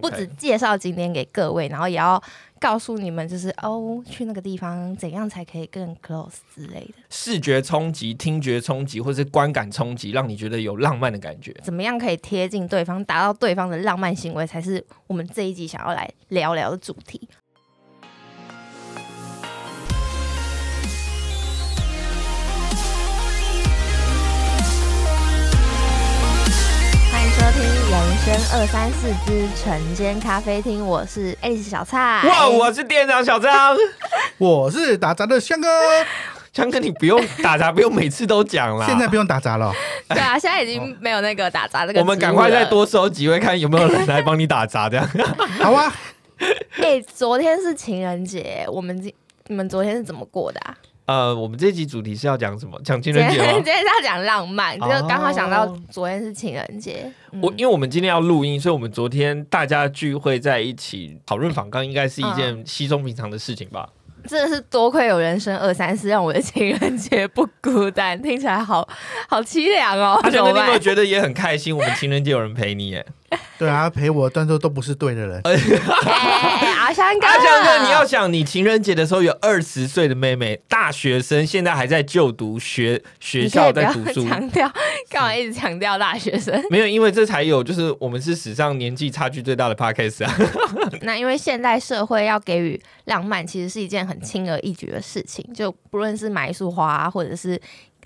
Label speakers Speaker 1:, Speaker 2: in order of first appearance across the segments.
Speaker 1: 不止介绍景点给各位，然后也要告诉你们，就是哦，去那个地方怎样才可以更 close 之类的。
Speaker 2: 视觉冲击、听觉冲击，或是观感冲击，让你觉得有浪漫的感觉。
Speaker 1: 怎么样可以贴近对方，达到对方的浪漫行为，才是我们这一集想要来聊聊的主题。人生二三四之晨间咖啡厅》，我是 Alice 小蔡。
Speaker 2: 哇，我是店长小张。
Speaker 3: 我是打杂的香哥，
Speaker 2: 香哥，你不用打杂，不用每次都讲啦。
Speaker 3: 现在不用打杂了。
Speaker 1: 对啊，现在已经没有那个打杂这个。
Speaker 2: 我们赶快再多收几位，看有没有人来帮你打杂，这样。
Speaker 3: 好啊。
Speaker 1: 哎，昨天是情人节，我们今你们昨天是怎么过的啊？
Speaker 2: 呃，我们这集主题是要讲什么？讲情人节吗？
Speaker 1: 今天 是要讲浪漫，就刚好想到昨天是情人节。
Speaker 2: 我因为我们今天要录音，所以我们昨天大家聚会在一起讨论访刚，应该是一件稀松平常的事情吧。
Speaker 1: 真的是多亏有人生二三四，让我的情人节不孤单。听起来好好凄凉哦。
Speaker 2: 而且你有没有觉得也很开心？我们情人节有人陪你耶。
Speaker 3: 对啊，陪我，但是都不是对的人。
Speaker 1: 阿香哥，
Speaker 2: 阿香哥，你要想，你情人节的时候有二十岁的妹妹，大学生，现在还在就读学学校，在读书。
Speaker 1: 强调干嘛？一直强调大学生？
Speaker 2: 没有，因为这才有，就是我们是史上年纪差距最大的 podcast 啊。
Speaker 1: 那因为现代社会要给予浪漫，其实是一件很轻而易举的事情，就不论是买一束花，或者是。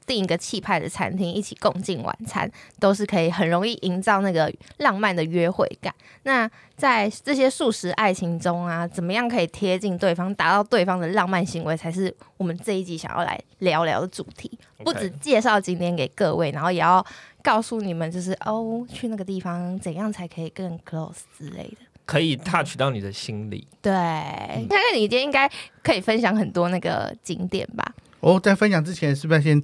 Speaker 1: 订一个气派的餐厅，一起共进晚餐，都是可以很容易营造那个浪漫的约会感。那在这些素食爱情中啊，怎么样可以贴近对方，达到对方的浪漫行为，才是我们这一集想要来聊聊的主题。不止介绍景点给各位，然后也要告诉你们，就是哦，去那个地方怎样才可以更 close 之类的，
Speaker 2: 可以 touch 到你的心里。
Speaker 1: 对，看看你今天应该可以分享很多那个景点吧。
Speaker 3: 哦，在分享之前，是不是要先？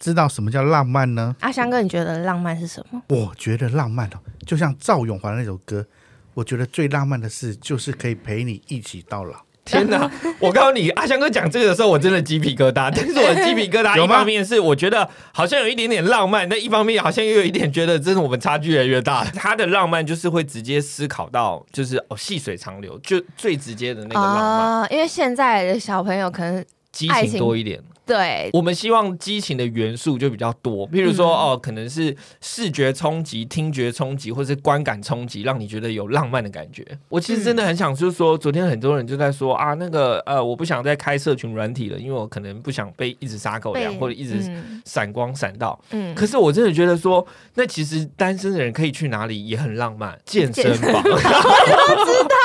Speaker 3: 知道什么叫浪漫呢？
Speaker 1: 阿香哥，你觉得浪漫是什么？
Speaker 3: 我觉得浪漫哦，就像赵永华那首歌，我觉得最浪漫的事就是可以陪你一起到老。
Speaker 2: 天哪！我告诉你，阿香哥讲这个的时候，我真的鸡皮疙瘩。但是我的鸡皮疙瘩一方面是我觉得好像有一点点浪漫，那一方面好像又有一点觉得，真的我们差距越来越大。他的浪漫就是会直接思考到，就是哦，细水长流，就最直接的那个浪漫。
Speaker 1: 因为现在的小朋友可能
Speaker 2: 激情多一点。
Speaker 1: 对，
Speaker 2: 我们希望激情的元素就比较多，譬如说哦，可能是视觉冲击、听觉冲击，或是观感冲击，让你觉得有浪漫的感觉。我其实真的很想，就是说，昨天很多人就在说啊，那个呃，我不想再开社群软体了，因为我可能不想被一直撒狗粮或者一直闪光闪到。嗯，可是我真的觉得说，那其实单身的人可以去哪里也很浪漫，健身房。我知
Speaker 1: 道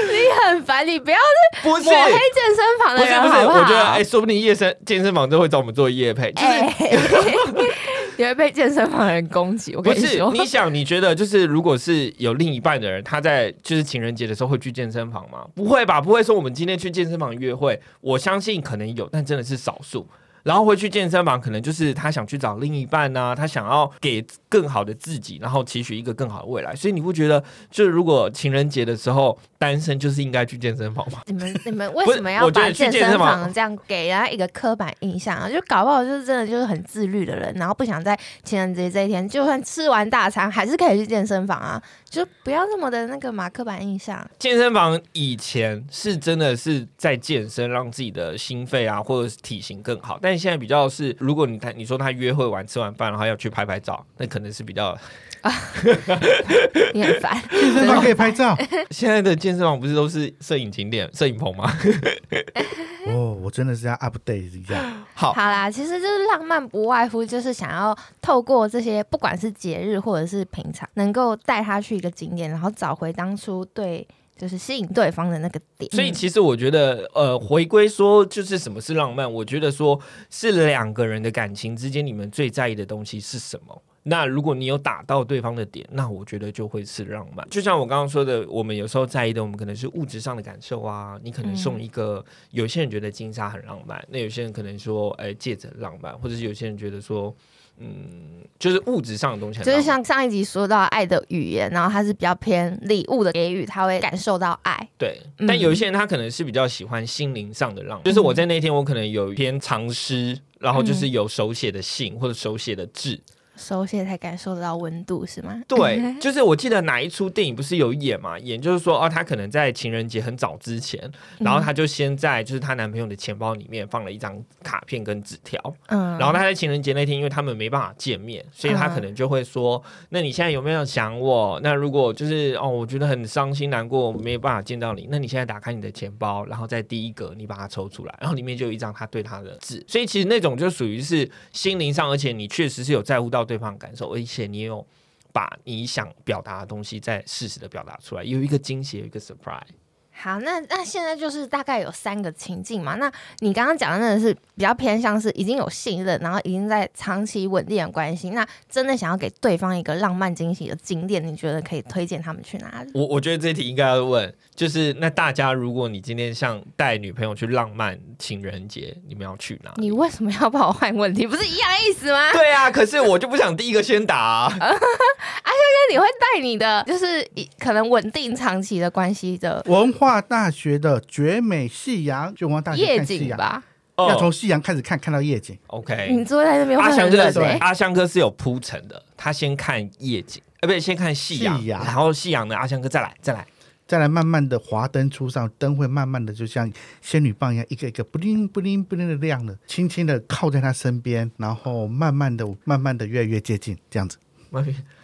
Speaker 1: 你很烦，你不要
Speaker 2: 是抹黑
Speaker 1: 健身房的人，不是不是，
Speaker 2: 我觉得哎，说不定夜生健身。房都会找我们做夜配，就是
Speaker 1: 你会被健身房的人攻击。我跟你说，
Speaker 2: 你想，你觉得就是如果是有另一半的人，他在就是情人节的时候会去健身房吗？不会吧，不会说我们今天去健身房约会。我相信可能有，但真的是少数。然后回去健身房，可能就是他想去找另一半呐，他想要给更好的自己，然后期许一个更好的未来。所以你不觉得，就是如果情人节的时候单身，就是应该去健身房吗？
Speaker 1: 你们 你们为什么要把健身房这样给人家一个刻板印象啊？就搞不好就是真的就是很自律的人，然后不想在情人节这一天，就算吃完大餐，还是可以去健身房啊。就不要那么的那个马克板印象。
Speaker 2: 健身房以前是真的是在健身，让自己的心肺啊或者是体型更好。但现在比较是，如果你他你说他约会完吃完饭，然后要去拍拍照，那可能是比较啊，
Speaker 1: 你很烦。
Speaker 3: 健身房可以拍照？
Speaker 2: 现在的健身房不是都是摄影景点、摄影棚吗？
Speaker 3: 哦，我真的是要 update 一下。
Speaker 2: 好，
Speaker 1: 好啦，其实就是浪漫不外乎就是想要透过这些，不管是节日或者是平常，能够带他去一个景点，然后找回当初对就是吸引对方的那个点。
Speaker 2: 所以其实我觉得，呃，回归说就是什么是浪漫，我觉得说是两个人的感情之间，你们最在意的东西是什么？那如果你有打到对方的点，那我觉得就会是浪漫。就像我刚刚说的，我们有时候在意的，我们可能是物质上的感受啊。你可能送一个，有些人觉得金沙很浪漫，那有些人可能说，哎，戒指很浪漫，或者是有些人觉得说，嗯，就是物质上的东西。
Speaker 1: 就是像上一集说到爱的语言，然后它是比较偏礼物的给予，他会感受到爱。
Speaker 2: 对，但有一些人他可能是比较喜欢心灵上的浪漫。就是我在那天，我可能有一篇长诗，然后就是有手写的信或者手写的字。
Speaker 1: 手写才感受得到温度是吗？
Speaker 2: 对，就是我记得哪一出电影不是有演嘛？演就是说，哦，她可能在情人节很早之前，然后她就先在就是她男朋友的钱包里面放了一张卡片跟纸条，
Speaker 1: 嗯，
Speaker 2: 然后她在情人节那天，因为他们没办法见面，所以她可能就会说，那你现在有没有想我？那如果就是哦，我觉得很伤心难过，没有办法见到你，那你现在打开你的钱包，然后在第一格你把它抽出来，然后里面就有一张他对她的字，所以其实那种就属于是心灵上，而且你确实是有在乎到对方感受，而且你也有把你想表达的东西在适时的表达出来，有一个惊喜，有一个 surprise。
Speaker 1: 好，那那现在就是大概有三个情境嘛。那你刚刚讲的那个是比较偏向是已经有信任，然后已经在长期稳定的关系。那真的想要给对方一个浪漫惊喜的景点，你觉得可以推荐他们去哪里？
Speaker 2: 我我觉得这题应该要问，就是那大家如果你今天像带女朋友去浪漫情人节，你们要去哪？
Speaker 1: 你为什么要帮我换问题？不是一样意思吗？
Speaker 2: 对啊，可是我就不想第一个先答、啊。
Speaker 1: 那你会带你的就是以可能稳定长期的关系的
Speaker 3: 文化大学的绝美夕阳，就文化大学
Speaker 1: 夜
Speaker 3: 看夕阳，
Speaker 1: 景吧？
Speaker 3: 要从
Speaker 2: 哦
Speaker 3: 夕阳开始看，看到夜景。
Speaker 2: ，OK，
Speaker 1: 你坐在那边会
Speaker 2: 阿香
Speaker 1: 很冷欸
Speaker 2: 哥是阿香哥是有铺陈的，他先看夜景，呃，不对，先看夕阳，
Speaker 3: 夕阳
Speaker 2: 然后夕阳呢，阿香哥再来再来。
Speaker 3: 再来慢慢的华灯初上，灯会慢慢的就像仙女棒一样，一个一个不灵不灵不灵的亮了，轻轻的靠在他身边，然后慢慢的慢慢的越来越接近，这样子。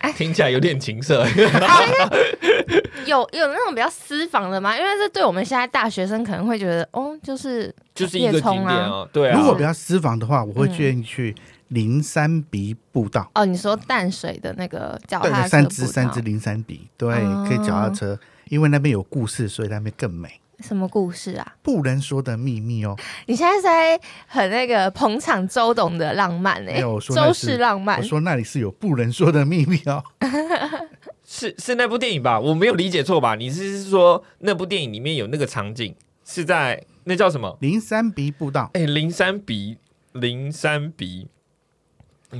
Speaker 1: 哎
Speaker 2: 听起来有点情色，
Speaker 1: 有有那种比较私房的吗？因为这对我们现在大学生可能会觉得，哦，就是
Speaker 2: 就是一个景
Speaker 1: 夜冲
Speaker 2: 点
Speaker 1: 啊。
Speaker 2: 啊，对啊。
Speaker 3: 如果比较私房的话，我会
Speaker 1: 嗯
Speaker 3: 建议去灵山鼻步道。
Speaker 1: 哦，你说淡水的那个脚
Speaker 3: 对
Speaker 1: 踏，车
Speaker 3: 三只三只灵山鼻，对，
Speaker 1: 哦
Speaker 3: 可以脚踏车，因为那边有故事，所以那边更美。
Speaker 1: 什么故事啊？
Speaker 3: 不能说的秘密哦，
Speaker 1: 你现在在很那个捧场周董的浪漫哎、周氏浪漫
Speaker 3: 我。说那里是有不能说的秘密哦。
Speaker 2: 是是那部电影吧？我没有理解错吧？你是说那部电影里面有那个场景是在那叫什么？
Speaker 3: 灵山鼻步道，
Speaker 2: 哎，灵山鼻，灵山鼻，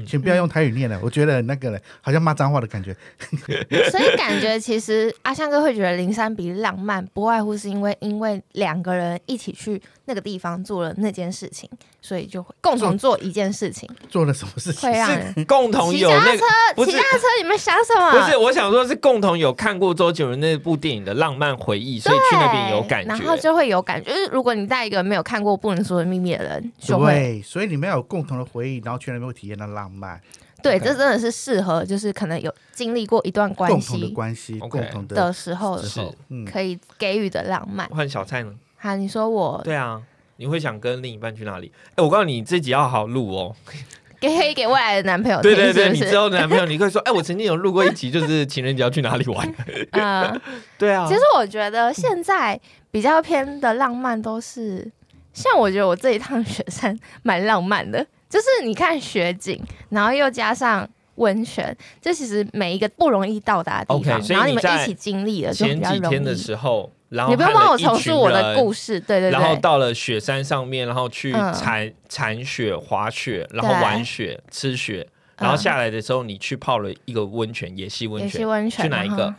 Speaker 3: 请不要用台语念了，我觉得那个好像骂脏话的感觉。
Speaker 1: 所以感觉其实阿香哥会觉得灵山比浪漫，不外乎是因为因为两个人一起去那个地方做了那件事情，所以就会共同做一件事情，
Speaker 3: 做了什么事情
Speaker 1: 会？让人
Speaker 2: 共同
Speaker 1: 骑脚踏
Speaker 2: 有那个不
Speaker 1: 车，
Speaker 2: 是
Speaker 1: 骑脚踏车，你们想什么？
Speaker 2: 不是，我想说是共同有看过周杰伦那部电影的浪漫回忆，所以去那边有感
Speaker 1: 然后
Speaker 2: 觉。
Speaker 1: 就会有感觉。就是如果你带一个没有看过《不能说的秘密》的人，就会
Speaker 3: 对，所以你们要有共同的回忆，然后去那边会体验到浪漫，
Speaker 1: 对
Speaker 2: ，OK
Speaker 1: 这真的是适合，就是可能有经历过一段关
Speaker 3: 共同的
Speaker 1: 系
Speaker 3: 关系
Speaker 2: ，OK
Speaker 3: 共同的
Speaker 1: 的时候，
Speaker 3: 是，嗯，
Speaker 1: 可以给予的浪漫。
Speaker 2: 换小蔡呢？
Speaker 1: 好，你说我
Speaker 2: 对啊，你会想跟另一半去哪里？哎，我告诉你，这集要好录哦。
Speaker 1: 给可以给未来的男朋友，
Speaker 2: 对对对，
Speaker 1: 是是
Speaker 2: 你之后的男朋友，你可以说，哎，我曾经有录过一集，就是情人节要去哪里玩。
Speaker 1: 嗯，
Speaker 2: 对啊，
Speaker 1: 其实我觉得现在比较偏的浪漫都是，像我觉得我这一趟雪山蛮浪漫的，就是你看雪景，然后又加上温泉，这其实每一个不容易到达的地方，然后你们一起经历了，
Speaker 2: 前几天的
Speaker 1: 易。
Speaker 2: 时候，然后
Speaker 1: 你不用帮我重述我的故事，对对对。
Speaker 2: 然后到了雪山上面，然后去
Speaker 1: 嗯
Speaker 2: 铲铲雪、滑雪，然后玩雪、吃雪，然后
Speaker 1: 嗯
Speaker 2: 下来的时候，你去泡了一个温泉，野溪温
Speaker 1: 野溪
Speaker 2: 泉。
Speaker 1: 温泉，
Speaker 2: 去哪一个？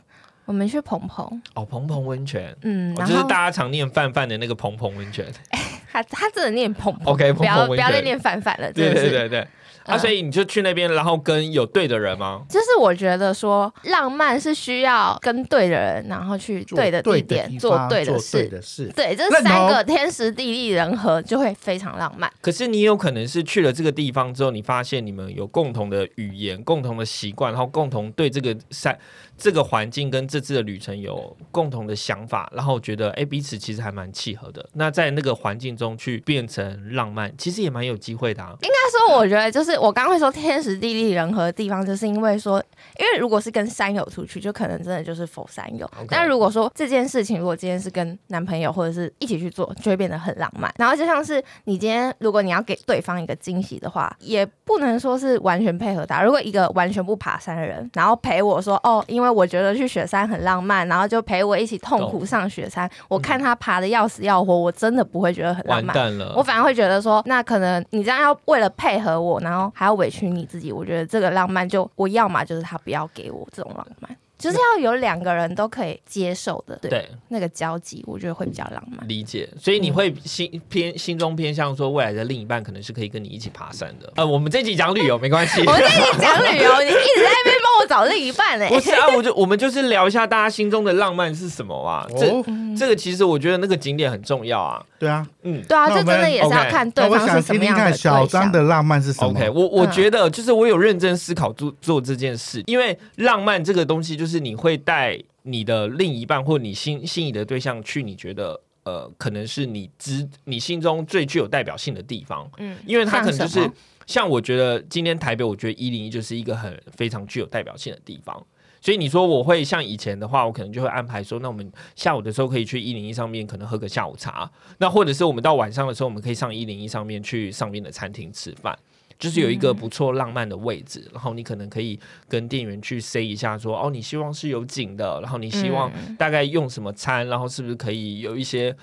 Speaker 1: 我们去蓬蓬，
Speaker 2: 哦，蓬蓬温泉，
Speaker 1: 嗯，
Speaker 2: 哦就是大家常念范范的那个蓬蓬温泉。
Speaker 1: 他他真的念蓬蓬
Speaker 2: OK，
Speaker 1: 不要不要再念范范了，真
Speaker 2: 对。对对对。啊，
Speaker 1: 嗯
Speaker 2: 所以你就去那边，然后跟有对的人吗？
Speaker 1: 就是我觉得说，浪漫是需要跟对的人，然后去对的地点做
Speaker 3: 对
Speaker 1: 对的事。
Speaker 3: 的事，
Speaker 1: 对，这三个天时地利人和就会非常浪漫。
Speaker 2: 可是你有可能是去了这个地方之后，你发现你们有共同的语言、共同的习惯，然后共同对这个山、这个环境跟这次的旅程有共同的想法，然后觉得哎彼此其实还蛮契合的。那在那个环境中去变成浪漫，其实也蛮有机会的啊。
Speaker 1: 应该说，我觉得就是我刚刚会说天时地利人和的地方，就是因为说，因为如果是跟山友出去，就可能真的就是否山友。但如果说这件事情，如果今天是跟男朋友或者是一起去做，就会变得很浪漫。然后就像是你今天如果你要给对方一个惊喜的话，也不能说是完全配合他。如果一个完全不爬山的人，然后陪我说哦，因为我觉得去雪山很浪漫，然后就陪我一起痛苦上雪山，我看他爬的要死要活，我真的不会觉得很浪漫。
Speaker 2: 完蛋了，
Speaker 1: 我反而会觉得说，那可能你这样要为了配合我，然后还要委屈你自己，我觉得这个浪漫就我要嘛就是他不要给我这种浪漫。就是要有两个人都可以接受的，对
Speaker 2: 对，
Speaker 1: 那个交集，我觉得会比较浪漫。
Speaker 2: 理解。所以你会心偏心中偏向说，未来的另一半可能是可以跟你一起爬山的。呃，我们这集讲旅游没关系。
Speaker 1: 我跟你讲旅游，你一直在那边帮我找另一半哎、
Speaker 2: 不是啊，我就我们就是聊一下大家心中的浪漫是什么啊？这、
Speaker 3: 哦，
Speaker 2: 这个其实我觉得那个景点很重要啊。
Speaker 3: 对啊，
Speaker 2: 嗯
Speaker 1: 对啊，这真的也是要看对
Speaker 3: 那我想
Speaker 1: 方是什
Speaker 3: 听听看
Speaker 1: 么样的对象。
Speaker 3: 小张的浪漫是什么
Speaker 2: ，OK，我我
Speaker 1: 嗯
Speaker 2: 觉得就是我有认真思考做做这件事，因为浪漫这个东西就是你会带你的另一半或你心心仪的对象去，你觉得呃可能是你知你心中最具有代表性的地方，
Speaker 1: 嗯，
Speaker 2: 因为他可能就是
Speaker 1: 像
Speaker 2: 像我觉得今天台北，我觉得一零一就是一个很非常具有代表性的地方。所以你说我会像以前的话，我可能就会安排说，那我们下午的时候可以去一零一上面可能喝个下午茶，那或者是我们到晚上的时候，我们可以上一零一上面去上面的餐厅吃饭。就是有一个不错浪漫的位置，然后你可能可以跟店员去 say 一下说，哦，你希望是有景的，然后你希望
Speaker 1: 嗯。
Speaker 2: 大概用什么餐，然后是不是可以有一些呃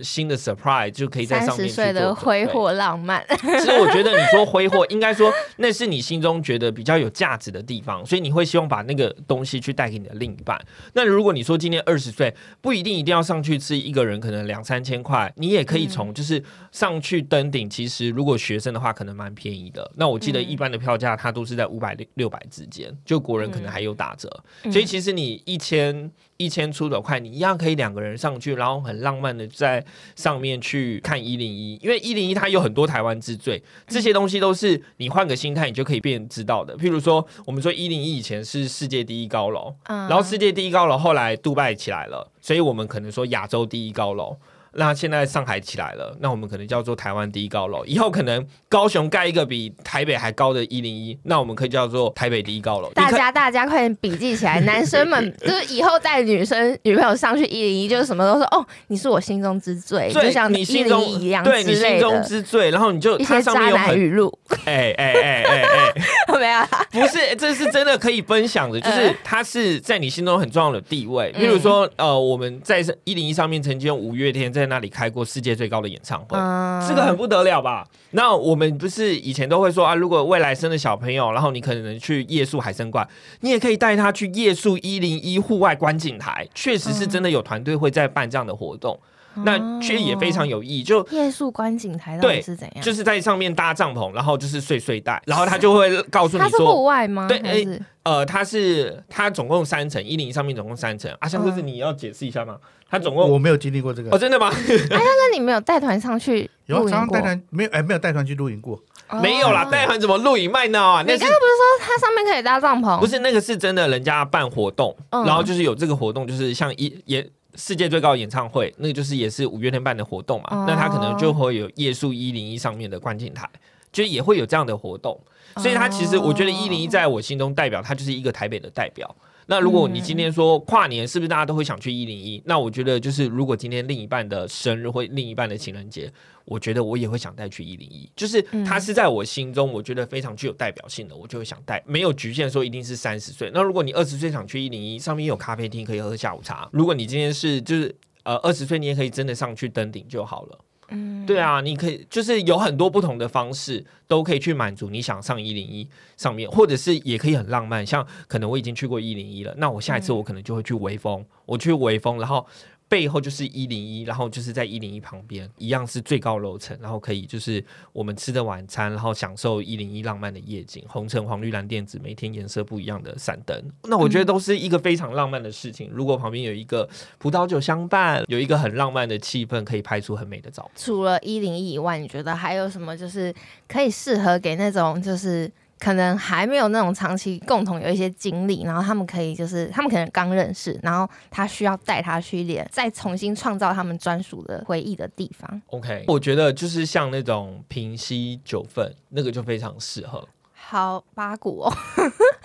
Speaker 2: 新的 surprise，就可以在上面去
Speaker 1: 十岁的挥霍浪漫，
Speaker 2: 其实我觉得你说挥霍，应该说那是你心中觉得比较有价值的地方，所以你会希望把那个东西去带给你的另一半。那如果你说今年二十岁，不一定一定要上去吃一个人可能两三千块，你也可以从就是上去登顶，其实如果学生的话可能蛮便宜的。那我记得一般的票价它都是在五百六六百之间，就国人可能还有打折，所以其实你一千。一千出头块，你一样可以两个人上去，然后很浪漫的在上面去看一零一，因为一零一它有很多台湾之最，这些东西都是你换个心态，你就可以变知道的。譬如说，我们说一零一以前是世界第一高楼，
Speaker 1: 嗯
Speaker 2: 然后世界第一高楼后来杜拜起来了，所以我们可能说亚洲第一高楼。那现在上海起来了，那我们可能叫做台湾第一高楼。以后可能高雄盖一个比台北还高的一零一，那我们可以叫做台北第一高楼。
Speaker 1: 大家大家快点笔记起来，男生们就是以后带女生女朋友上去一零一，就是什么都说哦，你是我心中之最，就像你
Speaker 2: 心中
Speaker 1: 一一样
Speaker 2: 对你心中
Speaker 1: 之
Speaker 2: 最，然后你就
Speaker 1: 一些渣男
Speaker 2: 上面有很
Speaker 1: 语录，
Speaker 2: 哎哎哎哎哎，
Speaker 1: 没有啦？
Speaker 2: 不是，这是真的可以分享的，就是
Speaker 1: 嗯
Speaker 2: 它是在你心中很重要的地位。比如说，呃，我们在一零一上面曾经有五月天在那里开过世界最高的演唱会，
Speaker 1: 嗯
Speaker 2: 这个很不得了吧？那我们不是以前都会说啊，如果未来生的小朋友，然后你可能去夜宿海参馆，你也可以带他去夜宿一零一户外观景台，确实是真的有团队会在办这样的活动，那却也非常有意义。就
Speaker 1: 夜宿观景台到底
Speaker 2: 对
Speaker 1: 是怎样？
Speaker 2: 就是在上面搭帐篷，然后就是睡睡袋，然后他就会告诉你
Speaker 1: 它是户
Speaker 2: 说，
Speaker 1: 外吗？
Speaker 2: 对
Speaker 1: 哎
Speaker 2: 呃，它是它总共三层，一零一上面总共三层。阿，香哥是你要解释一下吗？他总共
Speaker 3: 我没有经历过这个哦，
Speaker 2: 真的吗？
Speaker 1: 阿香那你没有带团上去
Speaker 3: 有带团没有哎没有带团去露营过，
Speaker 2: 没有啦，
Speaker 1: 哦
Speaker 2: 带团怎么露营卖闹啊？那
Speaker 1: 你刚刚不是说它上面可以搭帐篷？
Speaker 2: 不是那个是真的，人家办活动，
Speaker 1: 嗯
Speaker 2: 然后就是有这个活动，就是像一也。世界最高演唱会，那个就是也是五月天办的活动嘛，
Speaker 1: 哦
Speaker 2: 那他可能就会有夜宿一零一上面的观景台，就也会有这样的活动，所以他其实我觉得一零一在我心中代表，他就是一个台北的代表。那如果你今天说跨年，是不是大家都会想去一零一？那我觉得就是如果今天另一半的生日或另一半的情人节，我觉得我也会想带去一零一，就是它是在我心中我觉得非常具有代表性的，我就会想带，没有局限说一定是三十岁。那如果你二十岁想去一零一，上面有咖啡厅可以喝下午茶。如果你今天是就是呃二十岁，你也可以真的上去登顶就好了。
Speaker 1: 嗯，
Speaker 2: 对啊，你可以就是有很多不同的方式，都可以去满足你想上一零一上面，或者是也可以很浪漫，像可能我已经去过一零一了，那我下一次我可能就会去微风，我去微风，然后。背后就是一零一，然后就是在一零一旁边，一样是最高楼层，然后可以就是我们吃的晚餐，然后享受一零一浪漫的夜景，红橙黄绿蓝靛紫，每天颜色不一样的闪灯，那我觉得都是一个非常浪漫的事情。如果旁边有一个葡萄酒相伴，有一个很浪漫的气氛，可以拍出很美的照片。
Speaker 1: 除了一零一以外，你觉得还有什么就是可以适合给那种就是可能还没有那种长期共同有一些经历，然后他们可以就是他们可能刚认识，然后他需要带他去练，再重新创造他们专属的回忆的地方。
Speaker 2: OK，我觉得就是像那种平息九份，那个就非常适合。
Speaker 1: 好八股哦，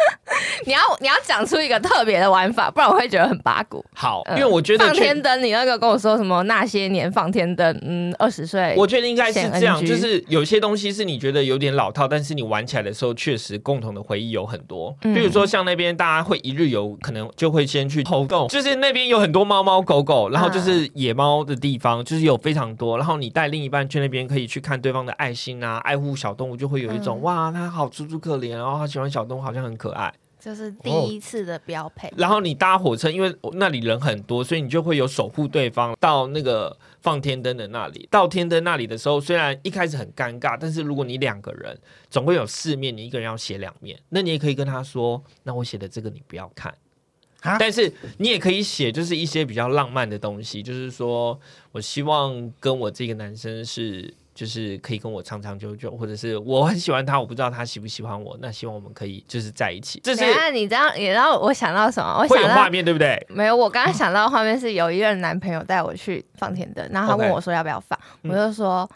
Speaker 1: 你要你要讲出一个特别的玩法，不然我会觉得很八股。
Speaker 2: 好，因
Speaker 1: 嗯
Speaker 2: 为我觉得确
Speaker 1: 放天灯，你那个跟我说什么那些年放天灯，嗯，二十岁，
Speaker 2: 我觉得应该是这样，就是有些东西是你觉得有点老套，但是你玩起来的时候，确实共同的回忆有很多。
Speaker 1: 嗯
Speaker 2: 比如说像那边大家会一日游，可能就会先去偷洞，就是那边有很多猫猫狗狗，然后就是野猫的地方，就是有非常多。然后你带另一半去那边，可以去看对方的爱心啊，爱护小动物，就会有一种、
Speaker 1: 嗯
Speaker 2: 哇，他好楚楚可怜，然后他喜欢小动物，好像很可爱。
Speaker 1: 就是第一次的标配。
Speaker 2: 然后你搭火车，因为那里人很多，所以你就会有守护对方到那个放天灯的那里。到天灯那里的时候，虽然一开始很尴尬，但是如果你两个人总会有四面，你一个人要写两面，那你也可以跟他说：“那我写的这个你不要看。”
Speaker 3: 啊
Speaker 2: 但是你也可以写，就是一些比较浪漫的东西，就是说我希望跟我这个男生是，就是可以跟我长长久久，或者是我很喜欢他，我不知道他喜不喜欢我，那希望我们可以就是在一起，这是
Speaker 1: 你这样，你知道我想到什么？我想到
Speaker 2: 会有画面，对不对？
Speaker 1: 没有，我刚刚想到的画面是有一任男朋友带我去放天灯，然后他问我说要不要放，
Speaker 2: 嗯
Speaker 1: 我就说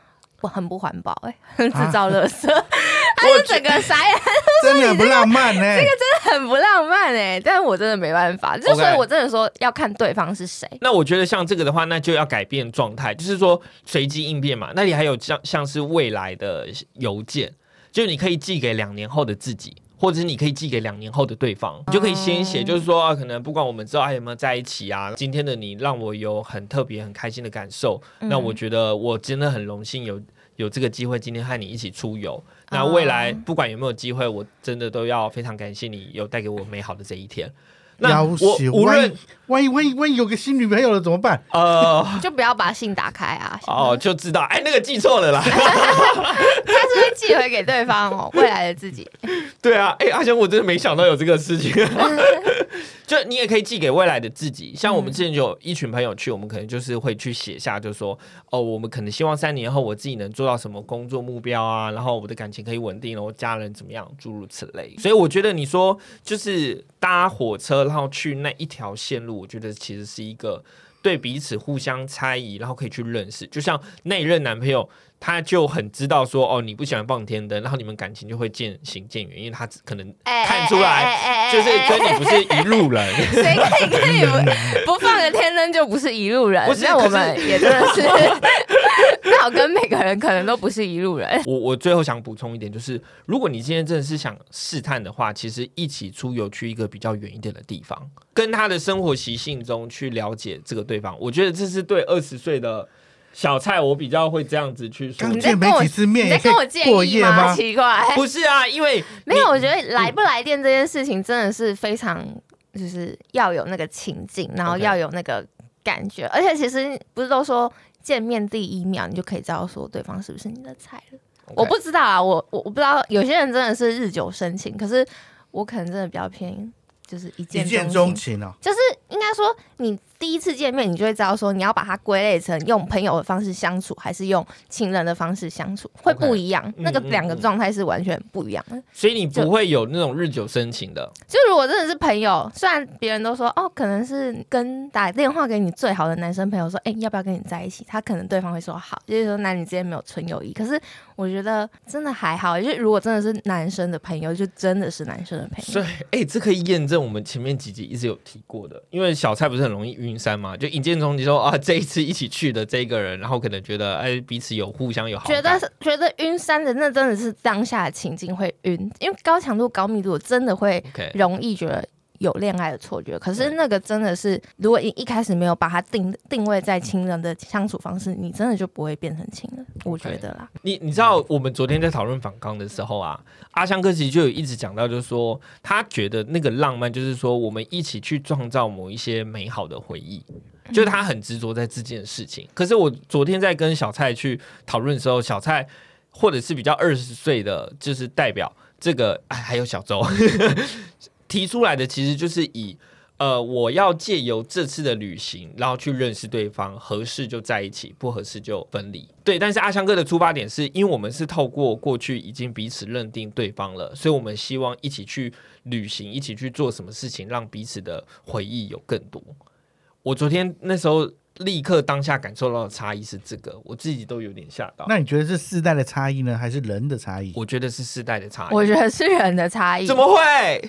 Speaker 1: 我很不环保、哎，制造垃圾，他是整个傻眼，
Speaker 3: 真的很不浪漫呢、
Speaker 1: 很不浪漫哎、但是我真的没办法，就所以我真的说要看对方是谁。
Speaker 2: 那我觉得像这个的话，那就要改变状态，就是说随机应变嘛。那里还有像像是未来的邮件，就是你可以寄给两年后的自己。或者是你可以寄给两年后的对方，你就可以先写，就是说啊，可能不管我们之后还有没有在一起啊，今天的你让我有很特别、很开心的感受。那我觉得我真的很荣幸有有这个机会，今天和你一起出游。那未来不管有没有机会，我真的都要非常感谢你有带给我美好的这一天。那
Speaker 3: 要
Speaker 2: 我无论
Speaker 3: 万一万一万一有个新女朋友了怎么办？
Speaker 2: 呃
Speaker 1: 就不要把信打开啊！
Speaker 2: 哦，就知道，哎，那个记错了啦。
Speaker 1: 他是会寄回给对方哦，未来的自己。
Speaker 2: 对啊，哎，阿香，我真的没想到有这个事情。就你也可以寄给未来的自己，像我们之前就有一群朋友去，我们可能就是会去写下，就是说哦，我们可能希望三年后我自己能做到什么工作目标啊，然后我的感情可以稳定，然后家人怎么样，诸如此类。所以我觉得你说就是搭火车，然后去那一条线路，我觉得其实是一个对彼此互相猜疑，然后可以去认识。就像那一任男朋友。他就很知道说哦，你不喜欢放天灯，然后你们感情就会渐行渐远，因为他可能
Speaker 1: 哎
Speaker 2: 看出来就是跟你不是一路人。
Speaker 1: 谁可以跟你不不放个天灯就不是一路人？
Speaker 2: 不是
Speaker 1: 那我
Speaker 2: 可是
Speaker 1: 们也真的是，那我跟每个人可能都不是一路人。
Speaker 2: 我我最后想补充一点，就是如果你今天真的是想试探的话，其实一起出游去一个比较远一点的地方，跟他的生活习性中去了解这个对方，我觉得这是对二十岁的小菜，我比较会这样子去说。
Speaker 3: 刚。
Speaker 1: 你在跟我
Speaker 3: 见没几次面
Speaker 1: 你在跟我建
Speaker 3: 过夜
Speaker 1: 议吗？奇怪，
Speaker 2: 不是啊，因为
Speaker 1: 没有，我觉得来不来电这件事情真的是非常，就是要有那个情境，然后要有那个感觉，而且其实不是都说见面第一秒你就可以知道说对方是不是你的菜了。我不知道啊，我我我不知道，有些人真的是日久生情，可是我可能真的比较偏就是一
Speaker 3: 一
Speaker 1: 见钟
Speaker 3: 情哦，
Speaker 1: 就是应该说，你第一次见面，你就会知道说，你要把它归类成用朋友的方式相处，还是用情人的方式相处，会不一样。那个两个
Speaker 2: 嗯
Speaker 1: 状态是完全不一样的。
Speaker 2: 所以你不会有那种日久生情的。
Speaker 1: 就如果真的是朋友，虽然别人都说哦，可能是跟打电话给你最好的男生朋友说，哎、要不要跟你在一起？他可能对方会说好，就是说男女之间没有纯友谊。可是我觉得真的还好，就是如果真的是男生的朋友，就真的是男生的朋友。
Speaker 2: 所以，哎、这可以验证我们前面几集一直有提过的，因为小蔡不是很容易晕山嘛，就一见钟情说啊，这一次一起去的这个人，然后可能觉得哎彼此有互相有好
Speaker 1: 觉
Speaker 2: 感，
Speaker 1: 得觉得晕山的那真的是当下的情境会晕，因为高强度、高密度真的会
Speaker 2: OK，
Speaker 1: 容易觉得有恋爱的错觉。可是那个真的是，如果你一开始没有把它定定位在亲人的相处方式，你真的就不会变成亲人。我觉得啦，
Speaker 2: 你你知道我们昨天在讨论反纲的时候啊，阿香哥其实就有一直讲到，就是说他觉得那个浪漫就是说我们一起去创造某一些美好的回忆，就是他很执着在这件事情。可是我昨天在跟小蔡去讨论的时候，小蔡或者是比较二十岁的，就是代表这个，哎，还有小周提出来的，其实就是以。呃，我要借由这次的旅行，然后去认识对方，合适就在一起，不合适就分离。对，但是阿香哥的出发点是因为我们是透过过去已经彼此认定对方了，所以我们希望一起去旅行，一起去做什么事情，让彼此的回忆有更多。我昨天那时候立刻当下感受到的差异是这个，我自己都有点吓到。
Speaker 3: 那你觉得是世代的差异呢，还是人的差异？
Speaker 2: 我觉得是世代的差异。
Speaker 1: 我觉得是人的差异。
Speaker 2: 怎么会？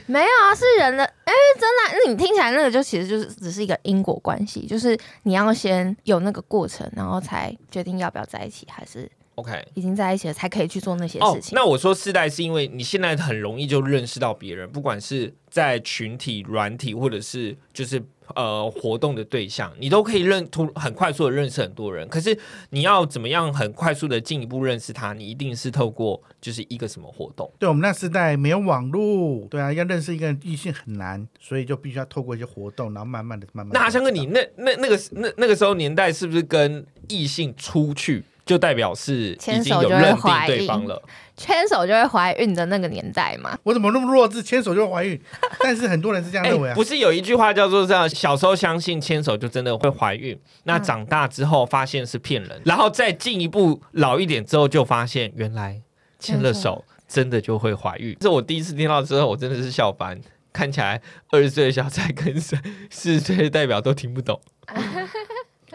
Speaker 1: 没有啊？是人的，哎、真的啊、那你听起来那个就其实就是只是一个因果关系，就是你要先有那个过程，然后才决定要不要在一起，还是
Speaker 2: OK。
Speaker 1: 已经在一起了，才可以去做那些
Speaker 2: 哦
Speaker 1: 事，情。
Speaker 2: 那我说世代是因为你现在很容易就认识到别人，不管是在群体、软体，或者是就是呃活动的对象，你都可以认突很快速的认识很多人。可是你要怎么样很快速的进一步认识他，你一定是透过就是一个什么活动。
Speaker 3: 对我们那时代没有网络，对啊，要认识一个异性很难，所以就必须要透过一些活动，然后慢慢的、慢慢地。
Speaker 2: 那阿香哥，你那那那个那那个时候年代是不是跟异性出去就代表是已
Speaker 1: 牵手就会
Speaker 2: 经有认定
Speaker 1: 怀孕
Speaker 2: 对方了？
Speaker 1: 牵手就会怀孕的那个年代嘛，
Speaker 3: 我怎么那么弱智，牵手就会怀孕？但是很多人是这样
Speaker 2: 哎、
Speaker 3: 认为啊。
Speaker 2: 不是有一句话叫做这样：小时候相信牵手就真的会怀孕，那
Speaker 1: 嗯
Speaker 2: 长大之后发现是骗人，然后再进一步老一点之后，就发现原来牵了手真的就会怀孕。这我第一次听到之后，我真的是笑翻。看起来二十岁的小蔡跟四十岁的代表都听不懂。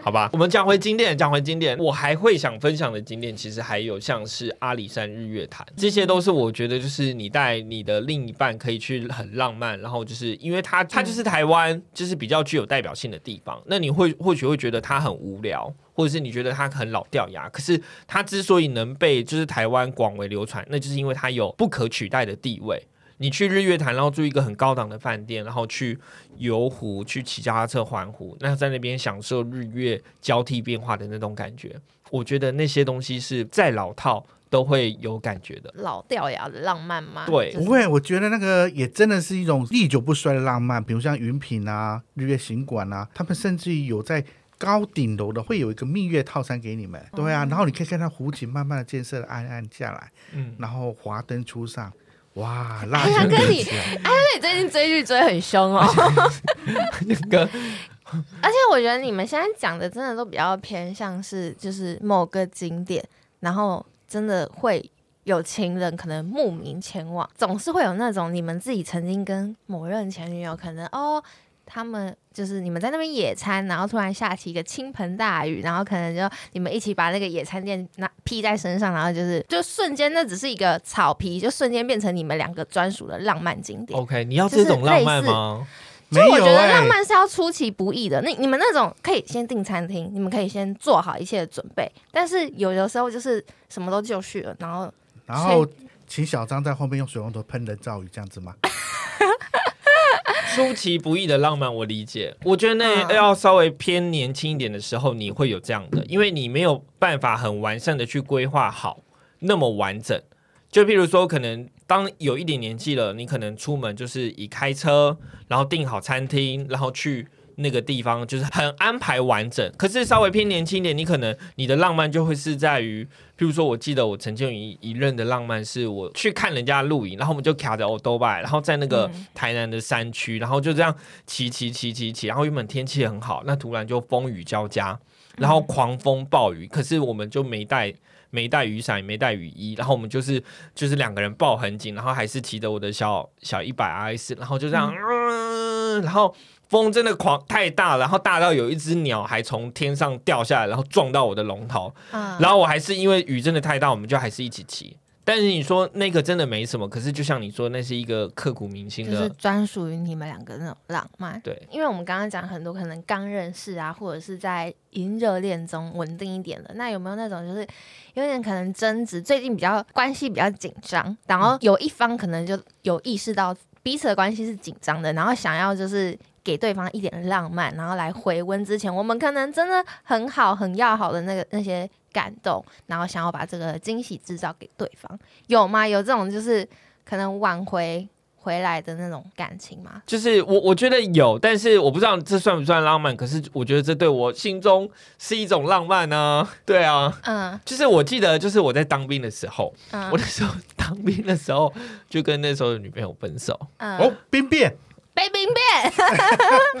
Speaker 2: 好吧，我们讲回经典，讲回经典，我还会想分享的经典，其实还有像是阿里山日月潭，这些都是我觉得就是你带你的另一半可以去很浪漫，然后就是因为它它就是台湾就是比较具有代表性的地方，那你会或许会觉得它很无聊，或者是你觉得它很老掉牙，可是它之所以能被就是台湾广为流传，那就是因为它有不可取代的地位。你去日月潭，然后住一个很高档的饭店，然后去游湖，去骑脚踏车环湖，那在那边享受日月交替变化的那种感觉，我觉得那些东西是再老套都会有感觉的。
Speaker 1: 老掉牙的浪漫吗。
Speaker 2: 对。
Speaker 3: 不会，我觉得那个也真的是一种历久不衰的浪漫，比如像云品啊、日月行馆啊，他们甚至于有在高顶楼的会有一个蜜月套餐给你们，对啊，然后你可以看到湖景慢慢的建设的暗暗下来，
Speaker 2: 嗯，
Speaker 3: 然后华灯初上，哇，蜡
Speaker 1: 哎呀跟你
Speaker 3: 起来
Speaker 1: 那你最近追剧追很凶哦，
Speaker 2: 那个
Speaker 1: 而且我觉得你们现在讲的真的都比较偏向是就是某个景点，然后真的会有情人可能慕名前往，总是会有那种你们自己曾经跟某任前女友可能哦。他们就是你们在那边野餐，然后突然下起一个倾盆大雨，然后可能就你们一起把那个野餐垫拿披在身上，然后就是就瞬间那只是一个草皮，就瞬间变成你们两个专属的浪漫景点。
Speaker 2: OK，你要这种浪漫吗？
Speaker 1: 就我觉得
Speaker 3: 哎、
Speaker 1: 浪漫是要出其不意的。那你们那种可以先订餐厅，你们可以先做好一切的准备。但是有的时候就是什么都就绪了，然后
Speaker 3: 然后请小张在后面用水龙头喷人造雨，这样子吗？
Speaker 2: 出其不意的浪漫，我理解。我觉得那
Speaker 1: 嗯
Speaker 2: 要稍微偏年轻一点的时候，你会有这样的，因为你没有办法很完善的去规划好那么完整。就譬如说，可能当有一点年纪了，你可能出门就是以开车，然后订好餐厅，然后去那个地方，就是很安排完整。可是稍微偏年轻一点，你可能你的浪漫就会是在于，譬如说，我记得我曾经有一一任的浪漫是我去看人家露营，然后我们就卡着欧都拜，然后在那个
Speaker 1: 嗯
Speaker 2: 台南的山区，然后就这样骑骑骑骑骑，然后原本天气很好，那突然就风雨交加，然后狂风暴雨，可是我们就没带。没带雨伞，也没带雨衣，然后我们就是就是两个人抱很紧，然后还是骑着我的小小一百 RS，然后就这样，嗯然后风真的狂太大了，然后大到有一只鸟还从天上掉下来，然后撞到我的龙头，
Speaker 1: 嗯，
Speaker 2: 然后我还是因为雨真的太大，我们就还是一起骑。但是你说那个真的没什么，可是就像你说，那是一个刻骨铭心的，
Speaker 1: 就是专属于你们两个那种浪漫。
Speaker 2: 对，
Speaker 1: 因为我们刚刚讲很多可能刚认识啊，或者是在已经热恋中稳定一点的，那有没有那种就是有点可能争执，最近比较关系比较紧张，然后有一方可能就有意识到彼此的关系是紧张的，然后想要就是给对方一点浪漫，然后来回温之前我们可能真的很好、很要好的那个那些感动，然后想要把这个惊喜制造给对方，有吗？有这种就是可能挽回回来的那种感情吗？
Speaker 2: 就是我我觉得有，但是我不知道这算不算浪漫，可是我觉得这对我心中是一种浪漫呢、对啊，
Speaker 1: 嗯。
Speaker 2: 就是我记得，就是我在当兵的时候，
Speaker 1: 嗯。
Speaker 2: 我那时候当兵的时候就跟那时候的女朋友分手，
Speaker 1: 嗯。
Speaker 3: 哦，兵变，
Speaker 1: 被兵变，